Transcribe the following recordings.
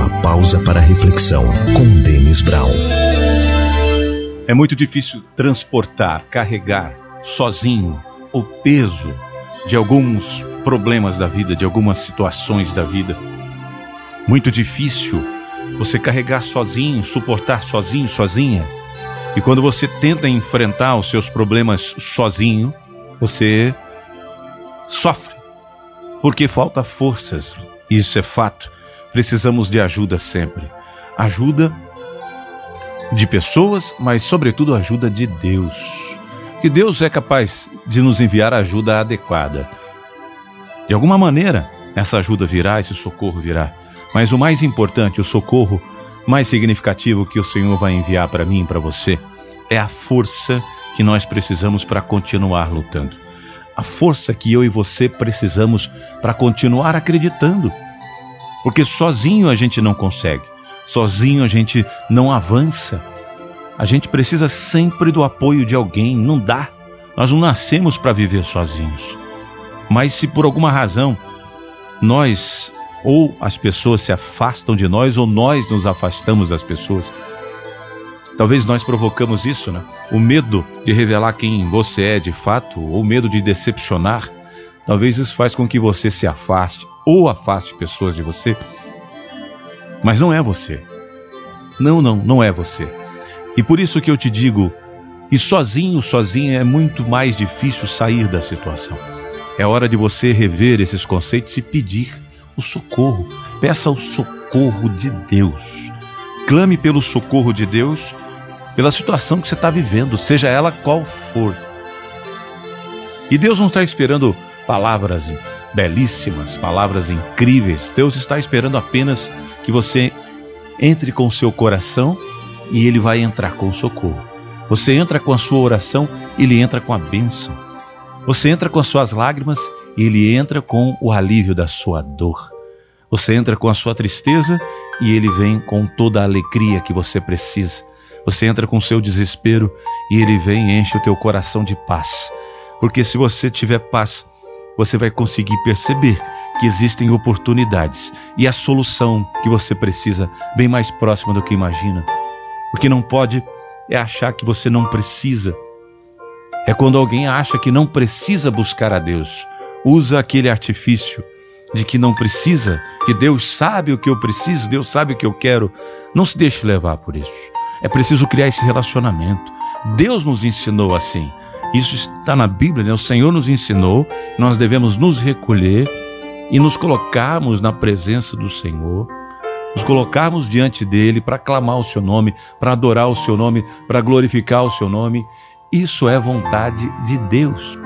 Uma pausa para reflexão com Denis Brown. É muito difícil transportar, carregar sozinho o peso de alguns problemas da vida, de algumas situações da vida. Muito difícil você carregar sozinho, suportar sozinho, sozinha. E quando você tenta enfrentar os seus problemas sozinho, você sofre, porque falta forças. Isso é fato. Precisamos de ajuda sempre. Ajuda de pessoas, mas sobretudo ajuda de Deus. Que Deus é capaz de nos enviar ajuda adequada. De alguma maneira, essa ajuda virá, esse socorro virá. Mas o mais importante, o socorro mais significativo que o Senhor vai enviar para mim e para você, é a força que nós precisamos para continuar lutando. A força que eu e você precisamos para continuar acreditando. Porque sozinho a gente não consegue, sozinho a gente não avança. A gente precisa sempre do apoio de alguém, não dá. Nós não nascemos para viver sozinhos. Mas se por alguma razão nós ou as pessoas se afastam de nós ou nós nos afastamos das pessoas, talvez nós provocamos isso, né? O medo de revelar quem você é de fato, ou o medo de decepcionar, talvez isso faz com que você se afaste ou afaste pessoas de você. Mas não é você. Não, não, não é você. E por isso que eu te digo, e sozinho, sozinha é muito mais difícil sair da situação. É hora de você rever esses conceitos e pedir o socorro. Peça o socorro de Deus. Clame pelo socorro de Deus pela situação que você está vivendo, seja ela qual for. E Deus não está esperando palavras belíssimas, palavras incríveis. Deus está esperando apenas que você entre com o seu coração e ele vai entrar com o socorro. Você entra com a sua oração, ele entra com a bênção. Você entra com as suas lágrimas ele entra com o alívio da sua dor. Você entra com a sua tristeza e ele vem com toda a alegria que você precisa. Você entra com o seu desespero e ele vem e enche o teu coração de paz. Porque se você tiver paz, você vai conseguir perceber que existem oportunidades e a solução que você precisa bem mais próxima do que imagina. O que não pode é achar que você não precisa. É quando alguém acha que não precisa buscar a Deus, usa aquele artifício de que não precisa, que Deus sabe o que eu preciso, Deus sabe o que eu quero. Não se deixe levar por isso. É preciso criar esse relacionamento. Deus nos ensinou assim. Isso está na Bíblia, né? O Senhor nos ensinou, nós devemos nos recolher e nos colocarmos na presença do Senhor, nos colocarmos diante dele para clamar o seu nome, para adorar o seu nome, para glorificar o seu nome. Isso é vontade de Deus.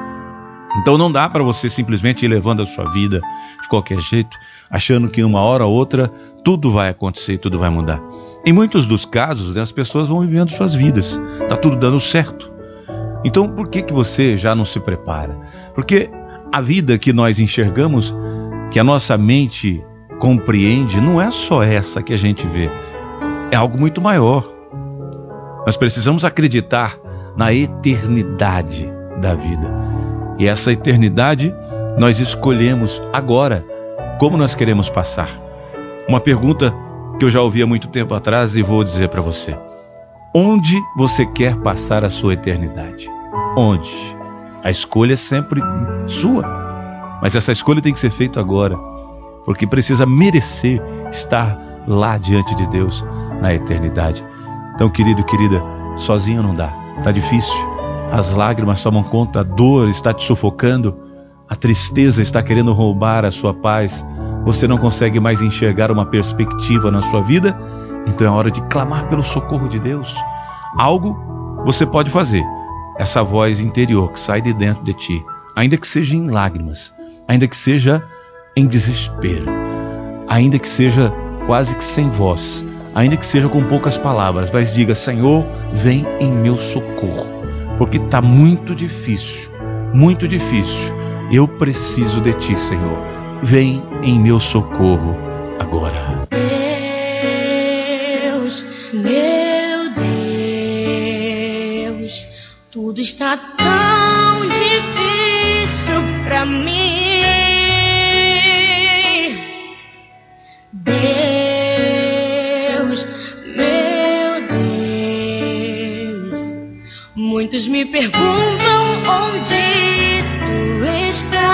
Então não dá para você simplesmente ir levando a sua vida de qualquer jeito, achando que uma hora ou outra tudo vai acontecer, tudo vai mudar. Em muitos dos casos, né, as pessoas vão vivendo suas vidas, tá tudo dando certo. Então, por que que você já não se prepara? Porque a vida que nós enxergamos, que a nossa mente compreende, não é só essa que a gente vê. É algo muito maior. Nós precisamos acreditar na eternidade da vida. E essa eternidade nós escolhemos agora como nós queremos passar. Uma pergunta que eu já ouvi há muito tempo atrás e vou dizer para você. Onde você quer passar a sua eternidade? Onde? A escolha é sempre sua. Mas essa escolha tem que ser feita agora, porque precisa merecer estar lá diante de Deus na eternidade. Então, querido, querida, sozinho não dá. Tá difícil. As lágrimas tomam conta, a dor está te sufocando, a tristeza está querendo roubar a sua paz você não consegue mais enxergar uma perspectiva na sua vida, então é hora de clamar pelo socorro de Deus. Algo você pode fazer. Essa voz interior que sai de dentro de ti, ainda que seja em lágrimas, ainda que seja em desespero, ainda que seja quase que sem voz, ainda que seja com poucas palavras, mas diga: Senhor, vem em meu socorro, porque está muito difícil, muito difícil. Eu preciso de ti, Senhor vem em meu socorro agora. Meu Deus, tudo está tão difícil para mim. Deus, meu Deus. Muitos me perguntam onde tu estás.